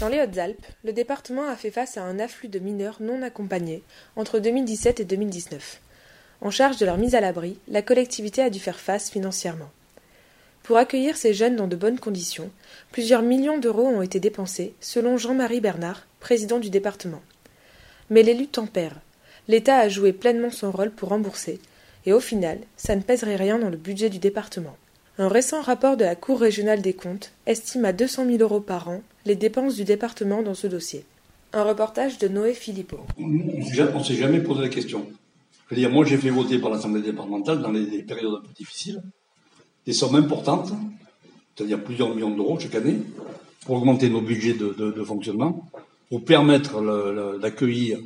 Dans les Hautes-Alpes, le département a fait face à un afflux de mineurs non accompagnés entre 2017 et 2019. En charge de leur mise à l'abri, la collectivité a dû faire face financièrement. Pour accueillir ces jeunes dans de bonnes conditions, plusieurs millions d'euros ont été dépensés, selon Jean-Marie Bernard, président du département. Mais l'élu tempère. L'État a joué pleinement son rôle pour rembourser, et au final, ça ne pèserait rien dans le budget du département. Un récent rapport de la Cour régionale des comptes estime à 200 000 euros par an les dépenses du département dans ce dossier. Un reportage de Noé Philippot. On ne s'est jamais posé la question. dire moi, j'ai fait voter par l'Assemblée départementale dans les, périodes un peu difficiles des sommes importantes, c'est-à-dire plusieurs millions d'euros chaque année, pour augmenter nos budgets de, fonctionnement, pour permettre d'accueillir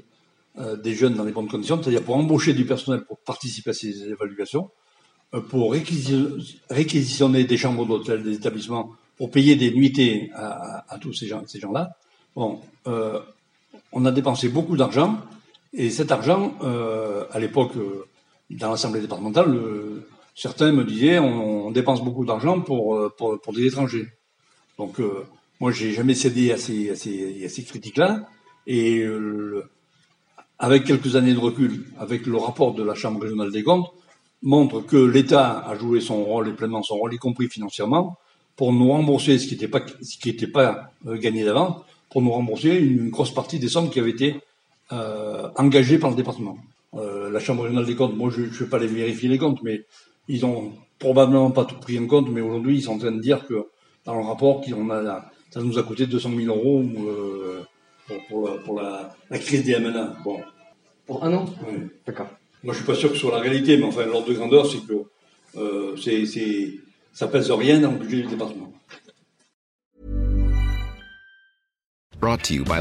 euh, des jeunes dans les bonnes conditions, c'est-à-dire pour embaucher du personnel pour participer à ces évaluations, pour réquisitionner des chambres d'hôtel, des établissements, pour payer des nuitées à, tous ces gens, ces gens-là. Bon, euh, on a dépensé beaucoup d'argent, et cet argent, euh, à l'époque, euh, dans l'Assemblée départementale, certains me disaient on, dépense beaucoup d'argent pour, pour, pour, des étrangers. Donc, moi, j'ai jamais cédé à ces, à ces, à ces critiques-là, et avec quelques années de recul, avec le rapport de la Chambre régionale des comptes, montre que l'État a joué son rôle et pleinement son rôle, y compris financièrement, pour nous rembourser ce qui n'était pas, ce qui pas euh, gagné d'avant, pour nous rembourser une grosse partie des sommes qui avaient été euh, engagées par le département. Euh, la Chambre régionale des comptes, moi je ne vais pas les vérifier les comptes, mais ils ont probablement pas tout pris en compte, mais aujourd'hui ils sont en train de dire que dans le rapport, qu'on a, ça nous a coûté 200 000 euros euh, pour, pour, pour la, la, crise des MNA. Bon. Pour un an? Oui. D'accord. Moi, je suis pas sûr que ce soit la réalité, mais enfin, l'ordre de grandeur, c'est que euh, c'est, ça pèse rien dans le budget du département. Brought to you by.